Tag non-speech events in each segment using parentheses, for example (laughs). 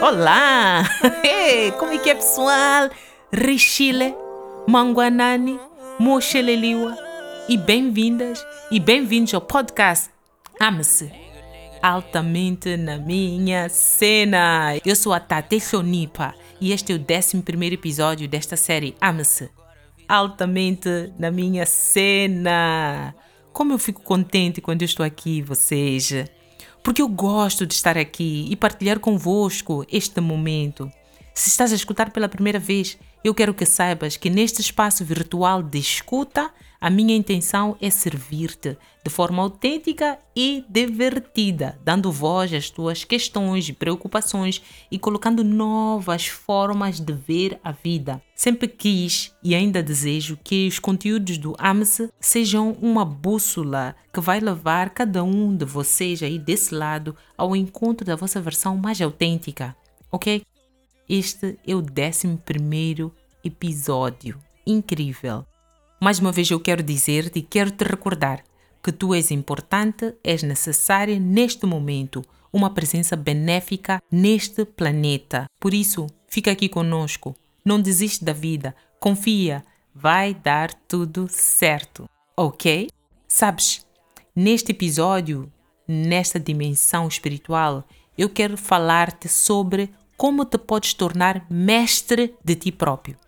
Olá! (laughs) Hey, como é que é, pessoal? Richile, Manguanani, Moxeleliwa e bem-vindas e bem-vindos ao podcast Ame-se altamente na minha cena. Eu sou a Tate Shonipa e este é o 11 episódio desta série Ame-se altamente na minha cena. Como eu fico contente quando eu estou aqui, vocês porque eu gosto de estar aqui e partilhar convosco este momento. Se estás a escutar pela primeira vez, eu quero que saibas que neste espaço virtual de escuta, a minha intenção é servir-te de forma autêntica e divertida, dando voz às tuas questões e preocupações e colocando novas formas de ver a vida. Sempre quis e ainda desejo que os conteúdos do AMS sejam uma bússola que vai levar cada um de vocês aí desse lado ao encontro da vossa versão mais autêntica, ok? Este é o 11 episódio. Incrível! Mais uma vez eu quero dizer-te e quero te recordar que tu és importante, és necessária neste momento, uma presença benéfica neste planeta. Por isso, fica aqui conosco. Não desiste da vida. Confia, vai dar tudo certo. Ok? Sabes, neste episódio, nesta dimensão espiritual, eu quero falar-te sobre como te podes tornar mestre de ti próprio.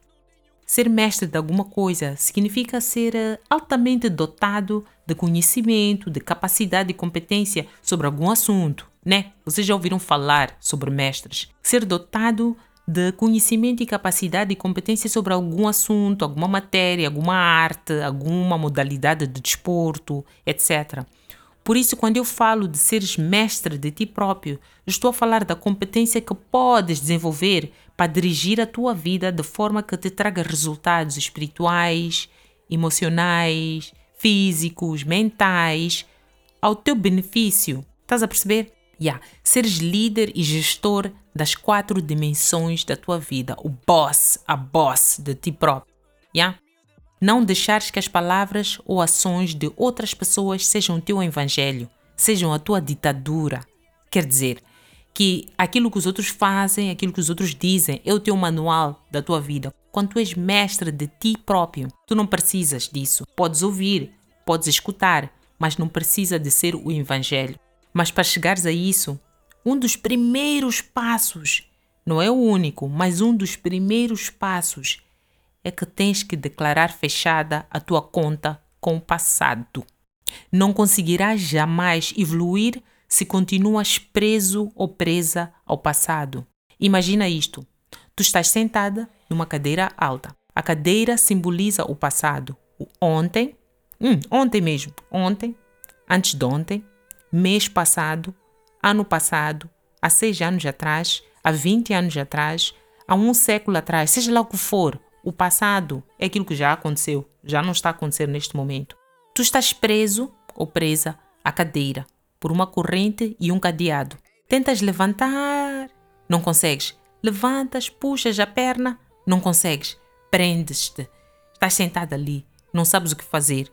Ser mestre de alguma coisa significa ser eh, altamente dotado de conhecimento, de capacidade e competência sobre algum assunto, né? Vocês já ouviram falar sobre mestres? Ser dotado de conhecimento e capacidade e competência sobre algum assunto, alguma matéria, alguma arte, alguma modalidade de desporto, etc. Por isso, quando eu falo de seres mestre de ti próprio, estou a falar da competência que podes desenvolver para dirigir a tua vida de forma que te traga resultados espirituais, emocionais, físicos, mentais, ao teu benefício. Estás a perceber? Yeah. Seres líder e gestor das quatro dimensões da tua vida, o boss, a boss de ti próprio. Yeah? Não deixares que as palavras ou ações de outras pessoas sejam o teu evangelho, sejam a tua ditadura. Quer dizer, que aquilo que os outros fazem, aquilo que os outros dizem, é o teu manual da tua vida. Quando tu és mestre de ti próprio, tu não precisas disso. Podes ouvir, podes escutar, mas não precisa de ser o evangelho. Mas para chegares a isso, um dos primeiros passos, não é o único, mas um dos primeiros passos é que tens que declarar fechada a tua conta com o passado. Não conseguirás jamais evoluir se continuas preso ou presa ao passado. Imagina isto: tu estás sentada numa cadeira alta. A cadeira simboliza o passado, o ontem, hum, ontem mesmo, ontem, antes de ontem, mês passado, ano passado, há seis anos atrás, há 20 anos atrás, há um século atrás, seja lá o que for, o passado é aquilo que já aconteceu, já não está acontecendo neste momento. Tu estás preso ou presa à cadeira por uma corrente e um cadeado. Tentas levantar, não consegues. Levantas, puxas a perna, não consegues. Prendes-te. Estás sentado ali, não sabes o que fazer.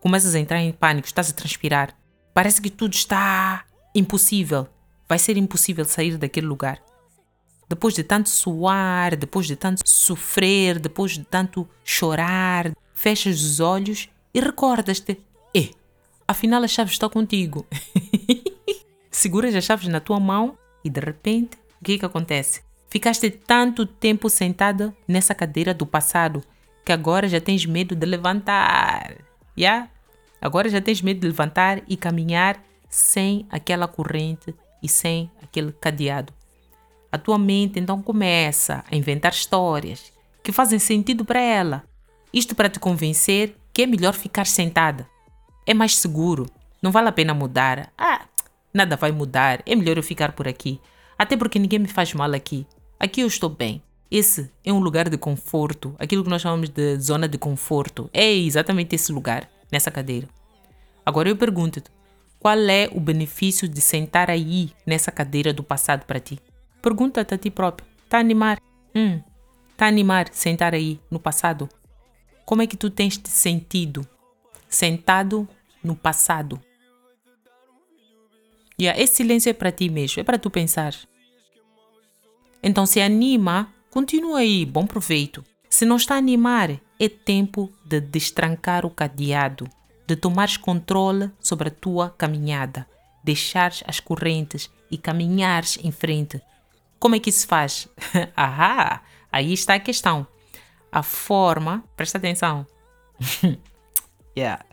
Começas a entrar em pânico, estás a transpirar. Parece que tudo está impossível. Vai ser impossível sair daquele lugar. Depois de tanto suar, depois de tanto sofrer, depois de tanto chorar, fechas os olhos e recordas-te: eh, afinal a chave está contigo. (laughs) Seguras as chaves na tua mão e de repente, o que, que acontece? Ficaste tanto tempo sentada nessa cadeira do passado que agora já tens medo de levantar. Yeah? Agora já tens medo de levantar e caminhar sem aquela corrente e sem aquele cadeado. A tua mente então começa a inventar histórias que fazem sentido para ela. Isto para te convencer que é melhor ficar sentada. É mais seguro, não vale a pena mudar. Ah, nada vai mudar, é melhor eu ficar por aqui. Até porque ninguém me faz mal aqui. Aqui eu estou bem. Esse é um lugar de conforto, aquilo que nós chamamos de zona de conforto. É exatamente esse lugar, nessa cadeira. Agora eu pergunto-te: qual é o benefício de sentar aí, nessa cadeira do passado para ti? Pergunta-te a ti próprio. Tá a animar? Hum, tá a animar sentar aí no passado? Como é que tu tens te sentido sentado no passado? E yeah, esse silêncio é para ti mesmo, é para tu pensar. Então, se anima, continua aí, bom proveito. Se não está a animar, é tempo de destrancar o cadeado, de tomares controle sobre a tua caminhada, deixares as correntes e caminhares em frente. Como é que isso se faz? (laughs) Ahá, aí está a questão. A forma, presta atenção. (laughs) yeah.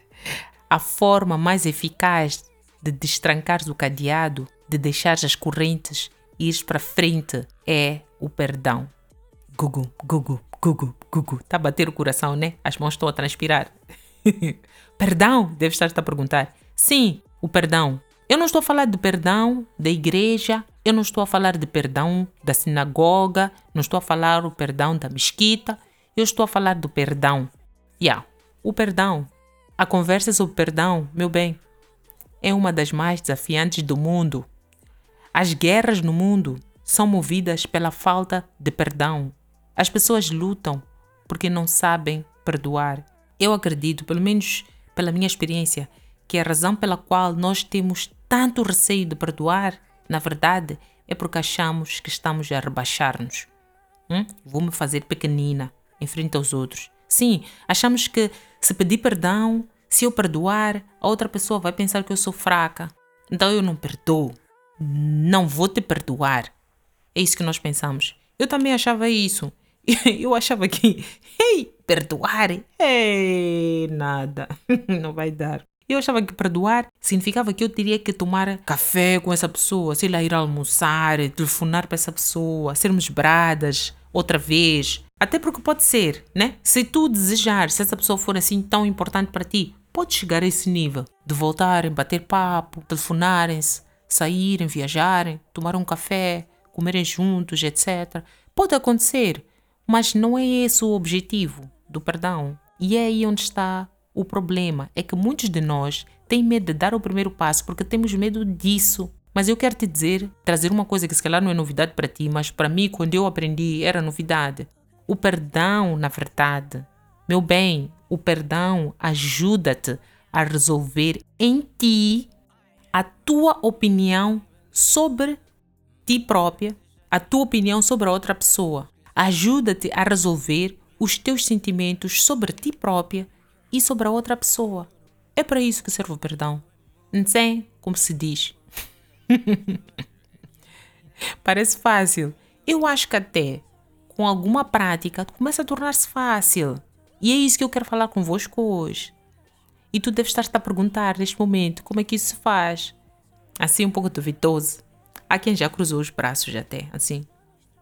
A forma mais eficaz de destrancares o cadeado, de deixares as correntes ires para frente é o perdão. Gugu, gugu, gugu, gugu. Está a bater o coração, né? As mãos estão a transpirar. (laughs) perdão? Deve estar-te a perguntar. Sim, o perdão. Eu não estou a falar de perdão da igreja, eu não estou a falar de perdão da sinagoga, não estou a falar o perdão da mesquita, eu estou a falar do perdão. Yeah, o perdão. A conversa sobre perdão, meu bem, é uma das mais desafiantes do mundo. As guerras no mundo são movidas pela falta de perdão. As pessoas lutam porque não sabem perdoar. Eu acredito, pelo menos pela minha experiência, que a razão pela qual nós temos tanto receio de perdoar, na verdade, é porque achamos que estamos a rebaixar-nos. Hum? Vou-me fazer pequenina em frente aos outros. Sim, achamos que se pedir perdão, se eu perdoar, a outra pessoa vai pensar que eu sou fraca. Então eu não perdoo. Não vou te perdoar. É isso que nós pensamos. Eu também achava isso. (laughs) Eu achava que, ei, perdoar, ei, nada, (laughs) não vai dar. Eu achava que perdoar significava que eu teria que tomar café com essa pessoa, sei lá, ir almoçar, telefonar para essa pessoa, sermos bradas outra vez. Até porque pode ser, né? Se tu desejar, se essa pessoa for assim tão importante para ti, pode chegar a esse nível de voltarem, bater papo, telefonarem-se, saírem, viajarem, tomar um café, comerem juntos, etc. Pode acontecer, mas não é esse o objetivo do perdão. E é aí onde está o problema. É que muitos de nós têm medo de dar o primeiro passo porque temos medo disso. Mas eu quero te dizer, trazer uma coisa que se calhar não é novidade para ti, mas para mim, quando eu aprendi, era novidade. O perdão, na verdade, meu bem, o perdão ajuda-te a resolver em ti a tua opinião sobre ti própria, a tua opinião sobre a outra pessoa. Ajuda-te a resolver os teus sentimentos sobre ti própria e sobre a outra pessoa. É para isso que serve o perdão. Não sei como se diz. (laughs) Parece fácil. Eu acho que até com alguma prática começa a tornar-se fácil. E é isso que eu quero falar convosco hoje. E tu deves estar-te a perguntar neste momento como é que isso se faz. Assim, um pouco duvidoso. Há quem já cruzou os braços até, assim.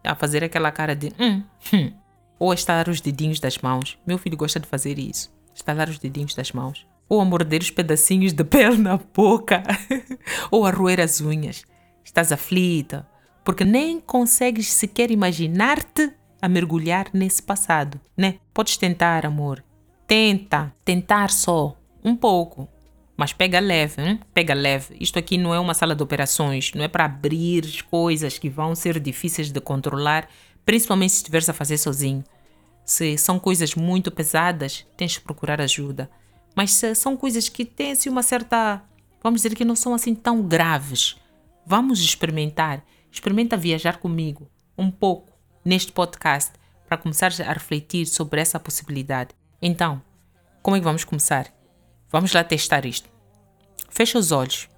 A fazer aquela cara de hum, hum. Ou a estalar os dedinhos das mãos. Meu filho gosta de fazer isso. Estalar os dedinhos das mãos. Ou a morder os pedacinhos de pele na boca. (laughs) ou a roer as unhas. Estás aflita. Porque nem consegues sequer imaginar-te a mergulhar nesse passado, né? Podes tentar, amor. Tenta, tentar só um pouco. Mas pega leve, hein? pega leve. Isto aqui não é uma sala de operações, não é para abrir coisas que vão ser difíceis de controlar, principalmente se estiveres a fazer sozinho. Se são coisas muito pesadas, tens de procurar ajuda. Mas se são coisas que têm assim, uma certa. Vamos dizer que não são assim tão graves. Vamos experimentar. Experimenta viajar comigo um pouco neste podcast para começar a refletir sobre essa possibilidade. Então, como é que vamos começar? Vamos lá testar isto. Fecha os olhos.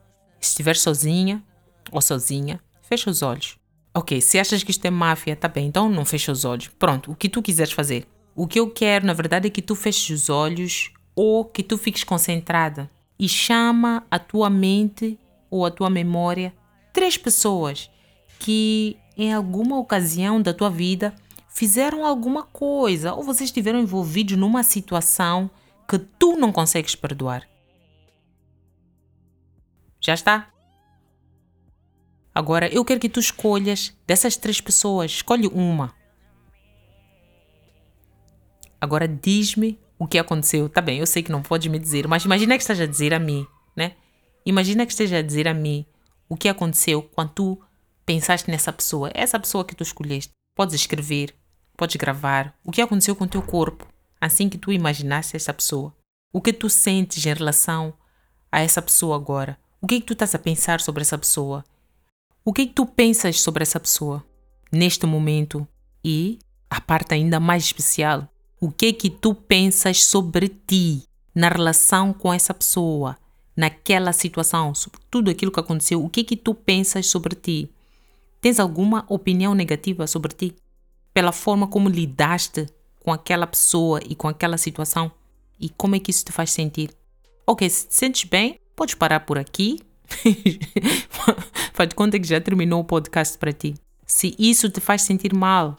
Se estiver sozinha ou sozinha, fecha os olhos. Ok, se achas que isto é máfia, tá bem, então não fecha os olhos. Pronto, o que tu quiseres fazer. O que eu quero, na verdade, é que tu feches os olhos ou que tu fiques concentrada e chama a tua mente ou a tua memória três pessoas que em alguma ocasião da tua vida fizeram alguma coisa ou vocês estiveram envolvidos numa situação que tu não consegues perdoar. Já está? Agora eu quero que tu escolhas dessas três pessoas, escolhe uma. Agora diz-me o que aconteceu. Tá bem, eu sei que não pode me dizer, mas imagina que esteja a dizer a mim, né? Imagina que esteja a dizer a mim o que aconteceu quando tu pensaste nessa pessoa, essa pessoa que tu escolheste. Podes escrever, podes gravar o que aconteceu com o teu corpo, assim que tu imaginaste essa pessoa. O que tu sentes em relação a essa pessoa agora? O que, é que tu estás a pensar sobre essa pessoa? O que, é que tu pensas sobre essa pessoa? neste momento e a parte ainda mais especial, o que é que tu pensas sobre ti na relação com essa pessoa, naquela situação, sobre tudo aquilo que aconteceu, o que é que tu pensas sobre ti? Tens alguma opinião negativa sobre ti? Pela forma como lidaste com aquela pessoa e com aquela situação? E como é que isso te faz sentir? Ok, se te sentes bem, podes parar por aqui. (laughs) faz de conta que já terminou o podcast para ti. Se isso te faz sentir mal,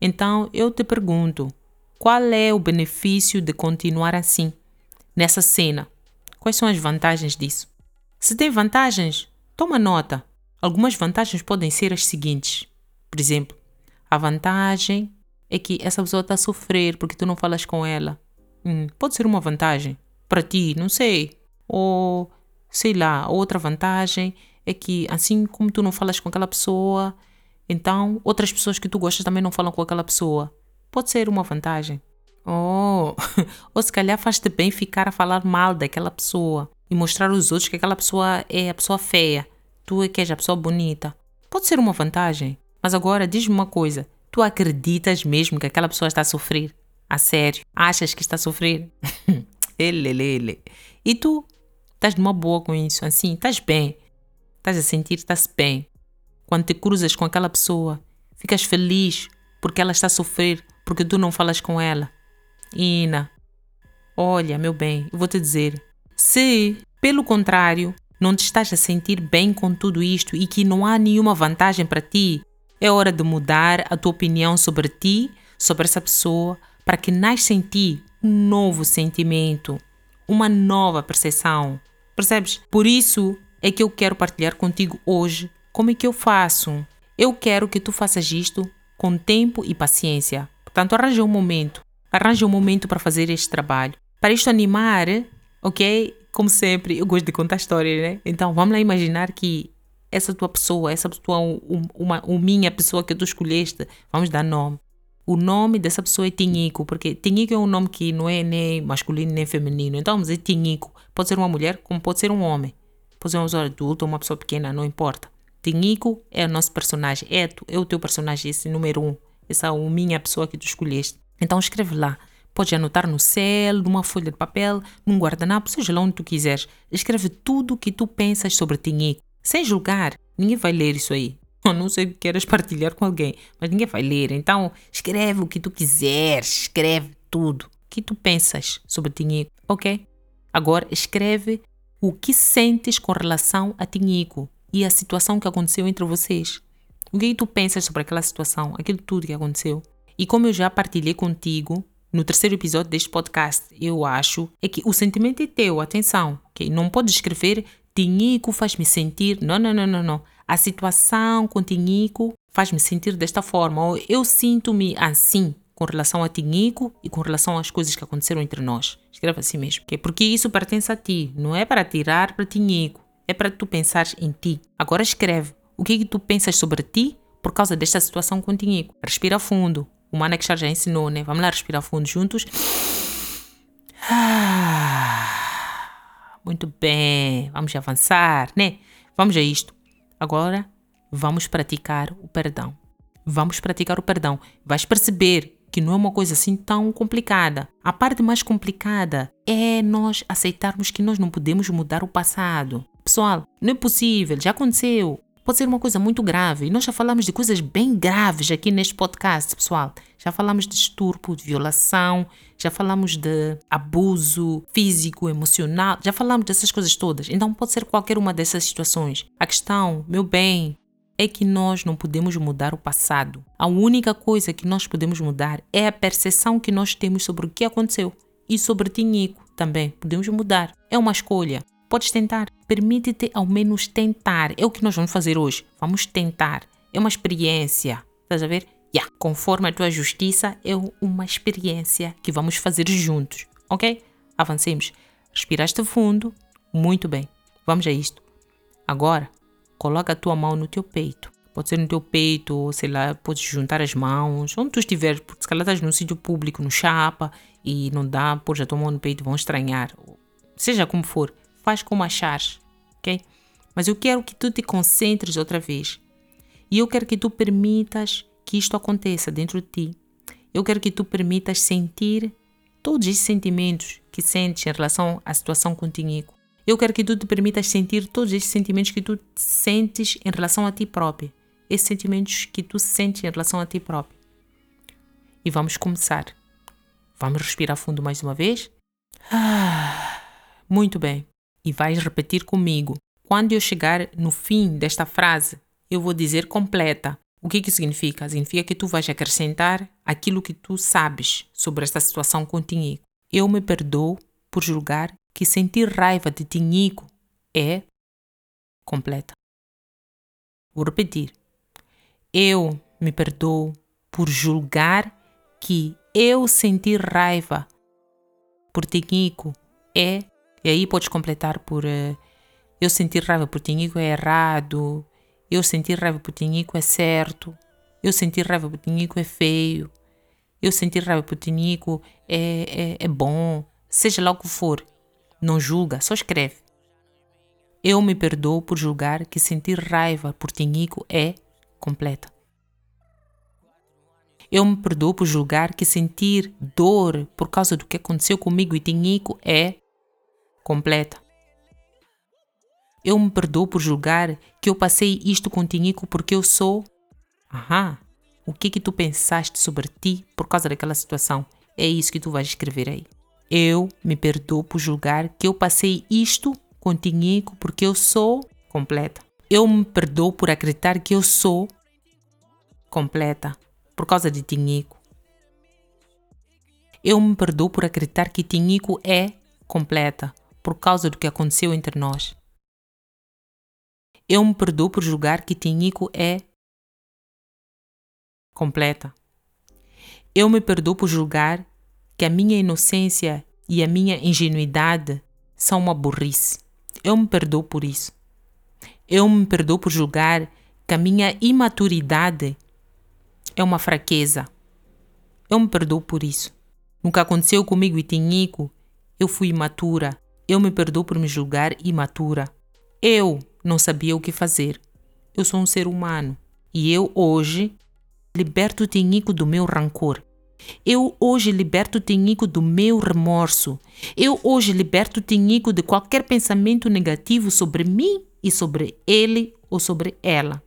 então eu te pergunto: qual é o benefício de continuar assim, nessa cena? Quais são as vantagens disso? Se tem vantagens, toma nota. Algumas vantagens podem ser as seguintes. Por exemplo, a vantagem é que essa pessoa está a sofrer porque tu não falas com ela. Hum, pode ser uma vantagem. Para ti, não sei. Ou, sei lá, outra vantagem é que assim como tu não falas com aquela pessoa, então outras pessoas que tu gostas também não falam com aquela pessoa. Pode ser uma vantagem. Oh, (laughs) ou se calhar faz-te bem ficar a falar mal daquela pessoa e mostrar aos outros que aquela pessoa é a pessoa feia, tu é que és a pessoa bonita. Pode ser uma vantagem. Mas agora diz-me uma coisa: tu acreditas mesmo que aquela pessoa está a sofrer? A sério? Achas que está a sofrer? (laughs) ele, ele, ele. E tu? Estás numa boa com isso? Assim, estás bem? Estás a sentir, estás bem? Quando te cruzas com aquela pessoa, ficas feliz porque ela está a sofrer, porque tu não falas com ela. Ina, olha, meu bem, eu vou te dizer: se, pelo contrário, não te estás a sentir bem com tudo isto e que não há nenhuma vantagem para ti, é hora de mudar a tua opinião sobre ti, sobre essa pessoa, para que nasça em ti um novo sentimento, uma nova percepção. Percebes? Por isso é que eu quero partilhar contigo hoje como é que eu faço. Eu quero que tu faças isto com tempo e paciência. Portanto, arranja um momento Arranje um momento para fazer este trabalho. Para isto animar, ok? Como sempre, eu gosto de contar histórias, né? Então, vamos lá imaginar que essa tua pessoa, essa tua, uma, uma minha pessoa que tu escolheste, vamos dar nome. O nome dessa pessoa é Tinhico, porque Tinhico é um nome que não é nem masculino nem feminino. Então, vamos dizer Tinhico. Pode ser uma mulher, como pode ser um homem. Pode ser uma ou uma pessoa pequena, não importa. Tinhico é o nosso personagem, é, é o teu personagem, esse número um. Essa é a minha pessoa que tu escolheste. Então escreve lá. Pode anotar no céu, numa folha de papel, num guardanapo, seja lá onde tu quiseres. Escreve tudo o que tu pensas sobre ti, sem julgar. Ninguém vai ler isso aí. (laughs) A não ser que queiras partilhar com alguém, mas ninguém vai ler. Então, escreve o que tu quiseres, escreve tudo. O que tu pensas sobre ti, ok? Agora, escreve o que sentes com relação a Tinhico e a situação que aconteceu entre vocês. O que tu pensas sobre aquela situação, aquilo tudo que aconteceu? E como eu já partilhei contigo no terceiro episódio deste podcast, eu acho é que o sentimento é teu, atenção, ok? Não pode escrever Tinhico faz-me sentir. Não, não, não, não, não. A situação com Tinhico faz-me sentir desta forma, ou eu sinto-me assim com relação a Tinhico e com relação às coisas que aconteceram entre nós. Escreva assim mesmo, okay? porque isso pertence a ti, não é para tirar para Tinhico, é para tu pensares em ti. Agora escreve o que, é que tu pensas sobre ti por causa desta situação com Tinhico. Respira fundo, o Manex já ensinou, né? Vamos lá respirar fundo juntos. (sighs) Muito bem, vamos avançar, né? Vamos a isto. Agora, vamos praticar o perdão. Vamos praticar o perdão. Vais perceber que não é uma coisa assim tão complicada. A parte mais complicada é nós aceitarmos que nós não podemos mudar o passado. Pessoal, não é possível, já aconteceu pode ser uma coisa muito grave. E nós já falamos de coisas bem graves aqui neste podcast, pessoal. Já falamos de estupro, de violação, já falamos de abuso físico, emocional, já falamos dessas coisas todas. Então pode ser qualquer uma dessas situações. A questão, meu bem, é que nós não podemos mudar o passado. A única coisa que nós podemos mudar é a percepção que nós temos sobre o que aconteceu. E sobre Tinico também podemos mudar. É uma escolha. Podes tentar. Permite-te ao menos tentar. É o que nós vamos fazer hoje. Vamos tentar. É uma experiência. Estás a ver? Yeah. Conforme a tua justiça, é uma experiência que vamos fazer juntos. Ok? Avancemos. Respiraste fundo. Muito bem. Vamos a isto. Agora, coloca a tua mão no teu peito. Pode ser no teu peito, ou sei lá, podes juntar as mãos, onde tu estiver, porque se calhar estás num sítio público, no chapa, e não dá, pôs a tua mão no peito, vão estranhar. Seja como for, faz como achares, ok? Mas eu quero que tu te concentres outra vez. E eu quero que tu permitas que isto aconteça dentro de ti, eu quero que tu permitas sentir todos esses sentimentos que sentes em relação à situação contigo. Eu quero que tu te permitas sentir todos esses sentimentos que tu sentes em relação a ti próprio. Esses sentimentos que tu sentes em relação a ti próprio. E vamos começar. Vamos respirar fundo mais uma vez. Ah, muito bem. E vais repetir comigo. Quando eu chegar no fim desta frase, eu vou dizer completa. O que que significa? Significa que tu vais acrescentar aquilo que tu sabes sobre esta situação com Tinhico. Eu me perdoo por julgar que sentir raiva de Tinhico é completa. Vou repetir. Eu me perdoo por julgar que eu sentir raiva por Tinhico é. E aí podes completar por uh, eu sentir raiva por Tinhico é errado, eu sentir raiva por Tinico é certo. Eu sentir raiva por Tinico é feio. Eu sentir raiva por Tinico é, é, é bom. Seja lá o que for. Não julga, só escreve. Eu me perdoo por julgar que sentir raiva por Tinico é completa. Eu me perdoo por julgar que sentir dor por causa do que aconteceu comigo e Tinico é completa. Eu me perdoo por julgar que eu passei isto com Tinico porque eu sou. Aham. O que que tu pensaste sobre ti por causa daquela situação? É isso que tu vais escrever aí. Eu me perdoo por julgar que eu passei isto com Tinico porque eu sou completa. Eu me perdoo por acreditar que eu sou completa por causa de Tinico. Eu me perdoo por acreditar que Tinico é completa por causa do que aconteceu entre nós. Eu me perdoo por julgar que Tinico é completa. Eu me perdoo por julgar que a minha inocência e a minha ingenuidade são uma burrice. Eu me perdoo por isso. Eu me perdoo por julgar que a minha imaturidade é uma fraqueza. Eu me perdoo por isso. Nunca aconteceu comigo e Tinico. Eu fui imatura. Eu me perdoo por me julgar imatura. Eu não sabia o que fazer. Eu sou um ser humano e eu hoje liberto o Tinico do meu rancor. Eu hoje liberto o Tinico do meu remorso. Eu hoje liberto o Tinico de qualquer pensamento negativo sobre mim e sobre ele ou sobre ela.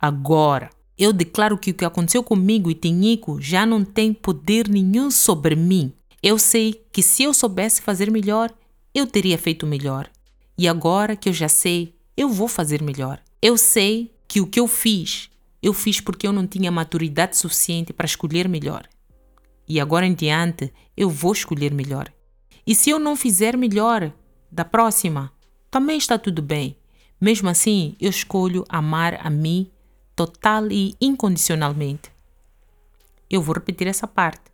Agora, eu declaro que o que aconteceu comigo e Tinico já não tem poder nenhum sobre mim. Eu sei que se eu soubesse fazer melhor, eu teria feito melhor. E agora que eu já sei, eu vou fazer melhor. Eu sei que o que eu fiz, eu fiz porque eu não tinha maturidade suficiente para escolher melhor. E agora em diante, eu vou escolher melhor. E se eu não fizer melhor da próxima, também está tudo bem. Mesmo assim, eu escolho amar a mim total e incondicionalmente. Eu vou repetir essa parte.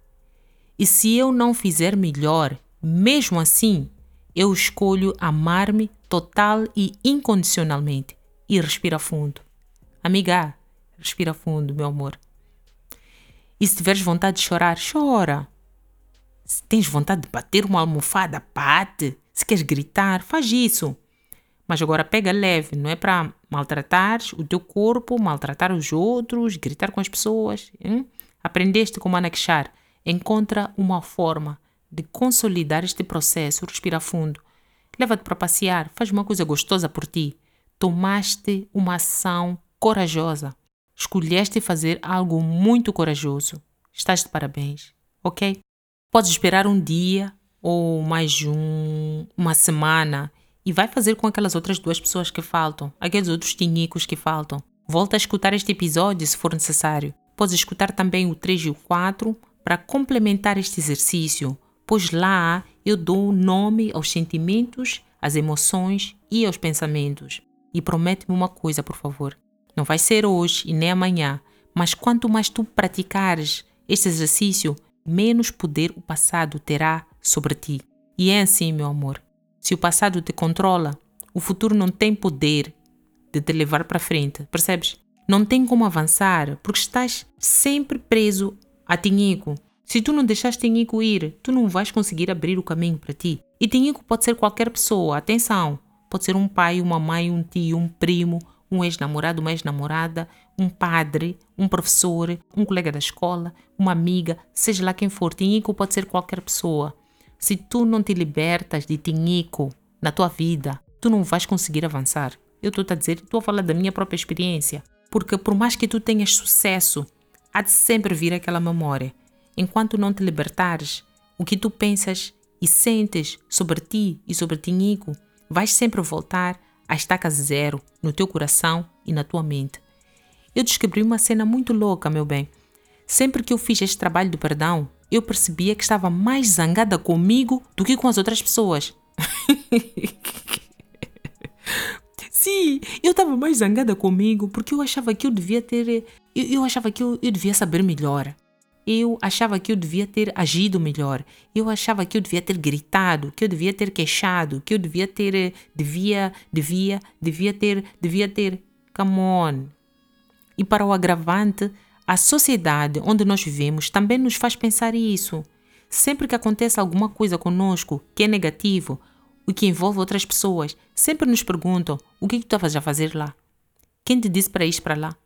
E se eu não fizer melhor, mesmo assim, eu escolho amar-me total e incondicionalmente. E respira fundo. Amiga, respira fundo, meu amor. E se tiveres vontade de chorar, chora. Se tens vontade de bater uma almofada, bate. Se queres gritar, faz isso. Mas agora pega leve, não é para maltratar o teu corpo, maltratar os outros, gritar com as pessoas. Hein? Aprendeste como anaquechar. Encontra uma forma de consolidar este processo, respira fundo. Leva-te para passear, faz uma coisa gostosa por ti. Tomaste uma ação corajosa. Escolheste fazer algo muito corajoso. Estás de parabéns, ok? Podes esperar um dia ou mais um, uma semana e vai fazer com aquelas outras duas pessoas que faltam, aqueles outros tinicos que faltam. Volta a escutar este episódio se for necessário. Podes escutar também o 3 e o 4 para complementar este exercício pois lá eu dou nome aos sentimentos, às emoções e aos pensamentos. E promete-me uma coisa, por favor. Não vai ser hoje e nem amanhã, mas quanto mais tu praticares este exercício, menos poder o passado terá sobre ti. E é assim, meu amor. Se o passado te controla, o futuro não tem poder de te levar para frente, percebes? Não tem como avançar porque estás sempre preso a tinhico, se tu não deixaste Tinhico ir, tu não vais conseguir abrir o caminho para ti. E Tinhico pode ser qualquer pessoa, atenção. Pode ser um pai, uma mãe, um tio, um primo, um ex-namorado, uma ex-namorada, um padre, um professor, um colega da escola, uma amiga, seja lá quem for. Tinhico pode ser qualquer pessoa. Se tu não te libertas de tinhico na tua vida, tu não vais conseguir avançar. Eu estou a dizer, estou a falar da minha própria experiência. Porque por mais que tu tenhas sucesso, há de sempre vir aquela memória. Enquanto não te libertares, o que tu pensas e sentes sobre ti e sobre Tinhico, vais sempre voltar à estaca zero no teu coração e na tua mente. Eu descobri uma cena muito louca, meu bem. Sempre que eu fiz este trabalho do perdão, eu percebia que estava mais zangada comigo do que com as outras pessoas. (laughs) Sim, eu estava mais zangada comigo porque eu achava que eu devia ter. Eu, eu achava que eu, eu devia saber melhor. Eu achava que eu devia ter agido melhor. Eu achava que eu devia ter gritado, que eu devia ter queixado, que eu devia ter. Devia, devia, devia ter, devia ter. Come on. E para o agravante, a sociedade onde nós vivemos também nos faz pensar isso. Sempre que acontece alguma coisa conosco que é negativo, o que envolve outras pessoas, sempre nos perguntam o que, que tu estavas a fazer lá. Quem te disse para ir para lá?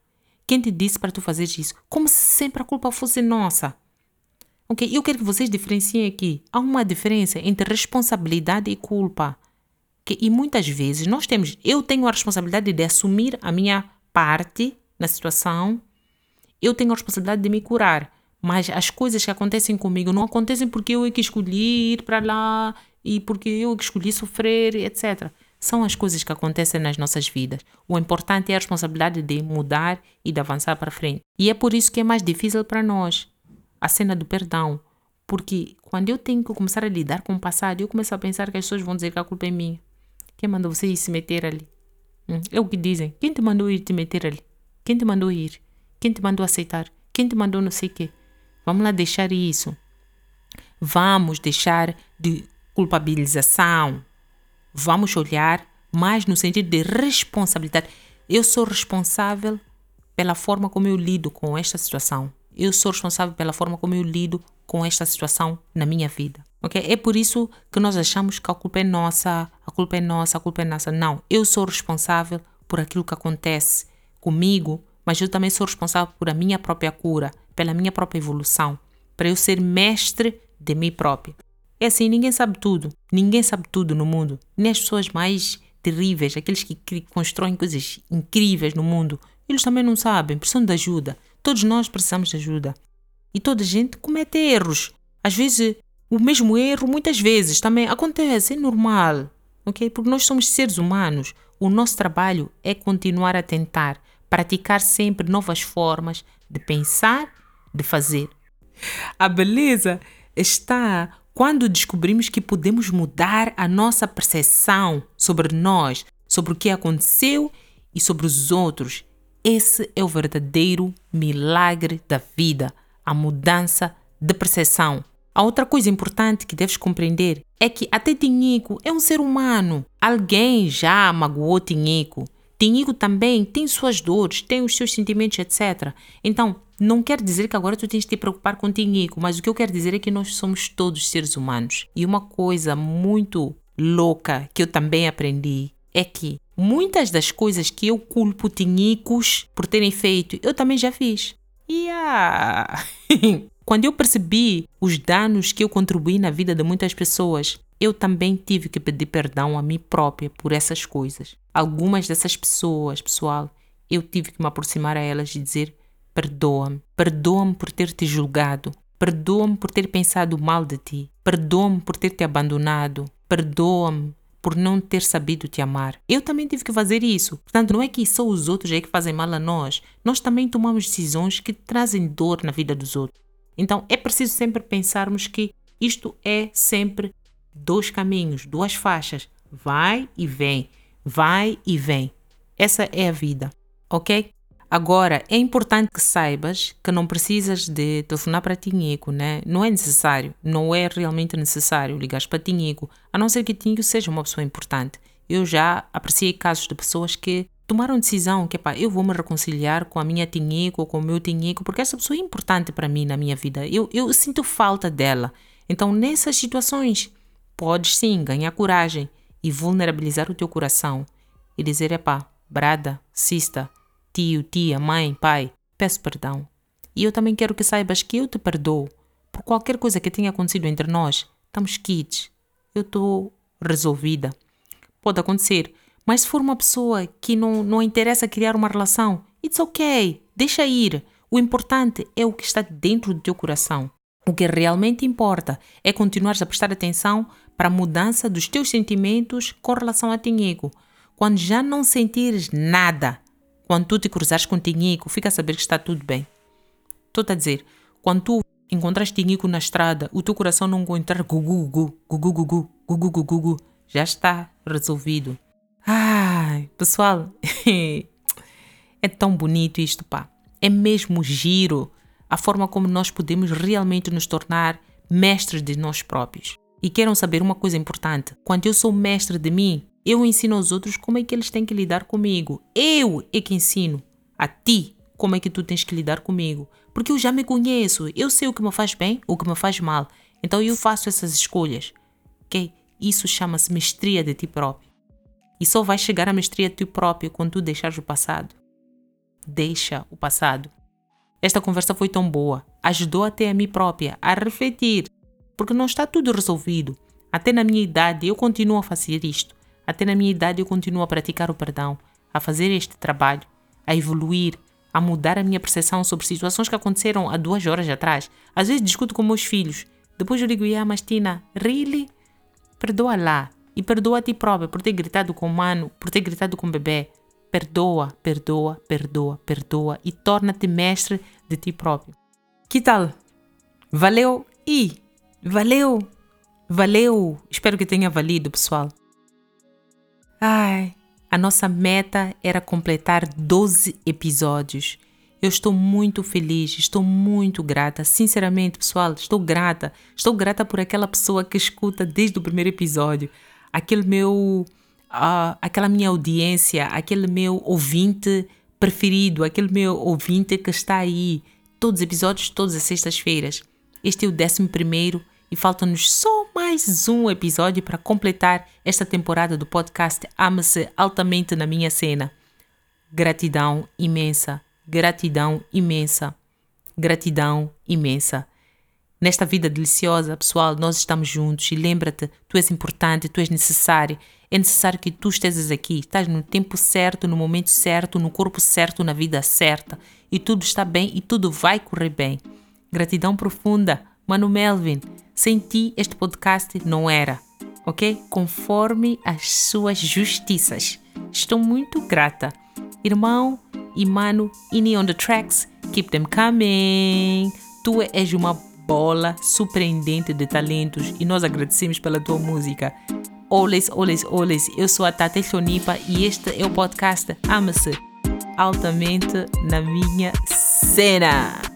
Quem te disse para tu fazer isso? Como se sempre a culpa fosse nossa. Ok? Eu quero que vocês diferenciem aqui. Há uma diferença entre responsabilidade e culpa. E muitas vezes nós temos, eu tenho a responsabilidade de assumir a minha parte na situação, eu tenho a responsabilidade de me curar. Mas as coisas que acontecem comigo não acontecem porque eu é que escolhi ir para lá e porque eu é que escolhi sofrer, etc. São as coisas que acontecem nas nossas vidas. O importante é a responsabilidade de mudar e de avançar para frente. E é por isso que é mais difícil para nós a cena do perdão. Porque quando eu tenho que começar a lidar com o passado, eu começo a pensar que as pessoas vão dizer que a culpa é minha. Quem mandou você ir se meter ali? Hum, é o que dizem. Quem te mandou ir te meter ali? Quem te mandou ir? Quem te mandou aceitar? Quem te mandou não sei o quê? Vamos lá deixar isso. Vamos deixar de culpabilização. Vamos olhar mais no sentido de responsabilidade. Eu sou responsável pela forma como eu lido com esta situação. Eu sou responsável pela forma como eu lido com esta situação na minha vida. Ok? É por isso que nós achamos que a culpa é nossa, a culpa é nossa, a culpa é nossa. Não, eu sou responsável por aquilo que acontece comigo, mas eu também sou responsável por a minha própria cura, pela minha própria evolução, para eu ser mestre de mim própria. É assim, ninguém sabe tudo. Ninguém sabe tudo no mundo. Nem as pessoas mais terríveis, aqueles que constroem coisas incríveis no mundo, eles também não sabem, precisam de ajuda. Todos nós precisamos de ajuda. E toda a gente comete erros. Às vezes, o mesmo erro, muitas vezes, também acontece, é normal. Ok? Porque nós somos seres humanos. O nosso trabalho é continuar a tentar, praticar sempre novas formas de pensar, de fazer. A beleza está quando descobrimos que podemos mudar a nossa percepção sobre nós, sobre o que aconteceu e sobre os outros. Esse é o verdadeiro milagre da vida, a mudança de percepção. A outra coisa importante que deves compreender é que até Tinhico é um ser humano. Alguém já magoou Tinhico. Tinhico também tem suas dores, tem os seus sentimentos, etc. Então, não quer dizer que agora tu tens de te preocupar com Tinhico, mas o que eu quero dizer é que nós somos todos seres humanos. E uma coisa muito louca que eu também aprendi é que muitas das coisas que eu culpo Tinhicos por terem feito, eu também já fiz. Yeah. (laughs) Quando eu percebi os danos que eu contribuí na vida de muitas pessoas, eu também tive que pedir perdão a mim própria por essas coisas. Algumas dessas pessoas, pessoal, eu tive que me aproximar a elas e dizer: perdoa-me, perdoa-me por ter te julgado, perdoa-me por ter pensado mal de ti, perdoa-me por ter te abandonado, perdoa-me por não ter sabido te amar. Eu também tive que fazer isso. Portanto, não é que só os outros é que fazem mal a nós. Nós também tomamos decisões que trazem dor na vida dos outros. Então, é preciso sempre pensarmos que isto é sempre dois caminhos, duas faixas. Vai e vem, vai e vem. Essa é a vida, ok? Agora, é importante que saibas que não precisas de telefonar para Tinheco, né? Não é necessário, não é realmente necessário ligar para Tinheco, a não ser que Tinheco seja uma pessoa importante. Eu já apreciei casos de pessoas que tomaram decisão que, pá, eu vou me reconciliar com a minha Tinheco ou com o meu Tinheco, porque essa pessoa é importante para mim na minha vida. Eu, eu sinto falta dela. Então, nessas situações, podes sim ganhar coragem e vulnerabilizar o teu coração e dizer: epá, brada, sista, tio, tia, mãe, pai, peço perdão. E eu também quero que saibas que eu te perdoo por qualquer coisa que tenha acontecido entre nós. Estamos kids. Eu estou resolvida. Pode acontecer. Mas se for uma pessoa que não, não interessa criar uma relação, it's ok. Deixa ir. O importante é o que está dentro do teu coração. O que realmente importa é continuares a prestar atenção para a mudança dos teus sentimentos com relação a Tinheco. Quando já não sentires nada, quando tu te cruzares com Tinheco, fica a saber que está tudo bem. Estou a dizer, quando tu encontras Tinheco na estrada, o teu coração não encontrar gugu, gugu, gugu, gugu, gugu, gugu, gugu, já está resolvido. Ai, pessoal, (laughs) é tão bonito isto, pá. É mesmo giro a forma como nós podemos realmente nos tornar mestres de nós próprios. E queiram saber uma coisa importante: quando eu sou mestre de mim, eu ensino aos outros como é que eles têm que lidar comigo. Eu é que ensino a ti como é que tu tens que lidar comigo. Porque eu já me conheço, eu sei o que me faz bem, o que me faz mal. Então eu faço essas escolhas. Ok? Isso chama-se mestria de ti próprio. E só vai chegar à mestria de ti próprio quando tu deixares o passado. Deixa o passado. Esta conversa foi tão boa, ajudou até a mim própria a refletir, porque não está tudo resolvido. Até na minha idade eu continuo a fazer isto. Até na minha idade eu continuo a praticar o perdão, a fazer este trabalho, a evoluir, a mudar a minha percepção sobre situações que aconteceram há duas horas atrás. Às vezes discuto com meus filhos. Depois eu digo, ah, mas Tina, really? Perdoa lá. E perdoa a ti própria por ter gritado com o mano, por ter gritado com o bebê. Perdoa, perdoa, perdoa, perdoa e torna-te mestre de ti próprio. Que tal? Valeu e valeu, valeu. Espero que tenha valido, pessoal. Ai, a nossa meta era completar 12 episódios. Eu estou muito feliz, estou muito grata. Sinceramente, pessoal, estou grata. Estou grata por aquela pessoa que escuta desde o primeiro episódio. Aquele meu uh, aquela minha audiência, aquele meu ouvinte preferido, aquele meu ouvinte que está aí todos os episódios, todas as sextas-feiras. Este é o décimo primeiro e falta-nos só mais um episódio para completar esta temporada do podcast Ama-se Altamente na Minha Cena. Gratidão imensa, gratidão imensa, gratidão imensa. Nesta vida deliciosa, pessoal, nós estamos juntos e lembra-te, tu és importante, tu és necessário. É necessário que tu estejas aqui, estás no tempo certo, no momento certo, no corpo certo, na vida certa. E tudo está bem e tudo vai correr bem. Gratidão profunda, Mano Melvin. Sem ti, este podcast não era, ok? Conforme as suas justiças. Estou muito grata. Irmão e mano, in on the tracks, keep them coming. Tu és uma bola surpreendente de talentos e nós agradecemos pela tua música. Always, always, always. Eu sou a Tata Chonipa e este é o podcast Ama-se altamente na minha cena.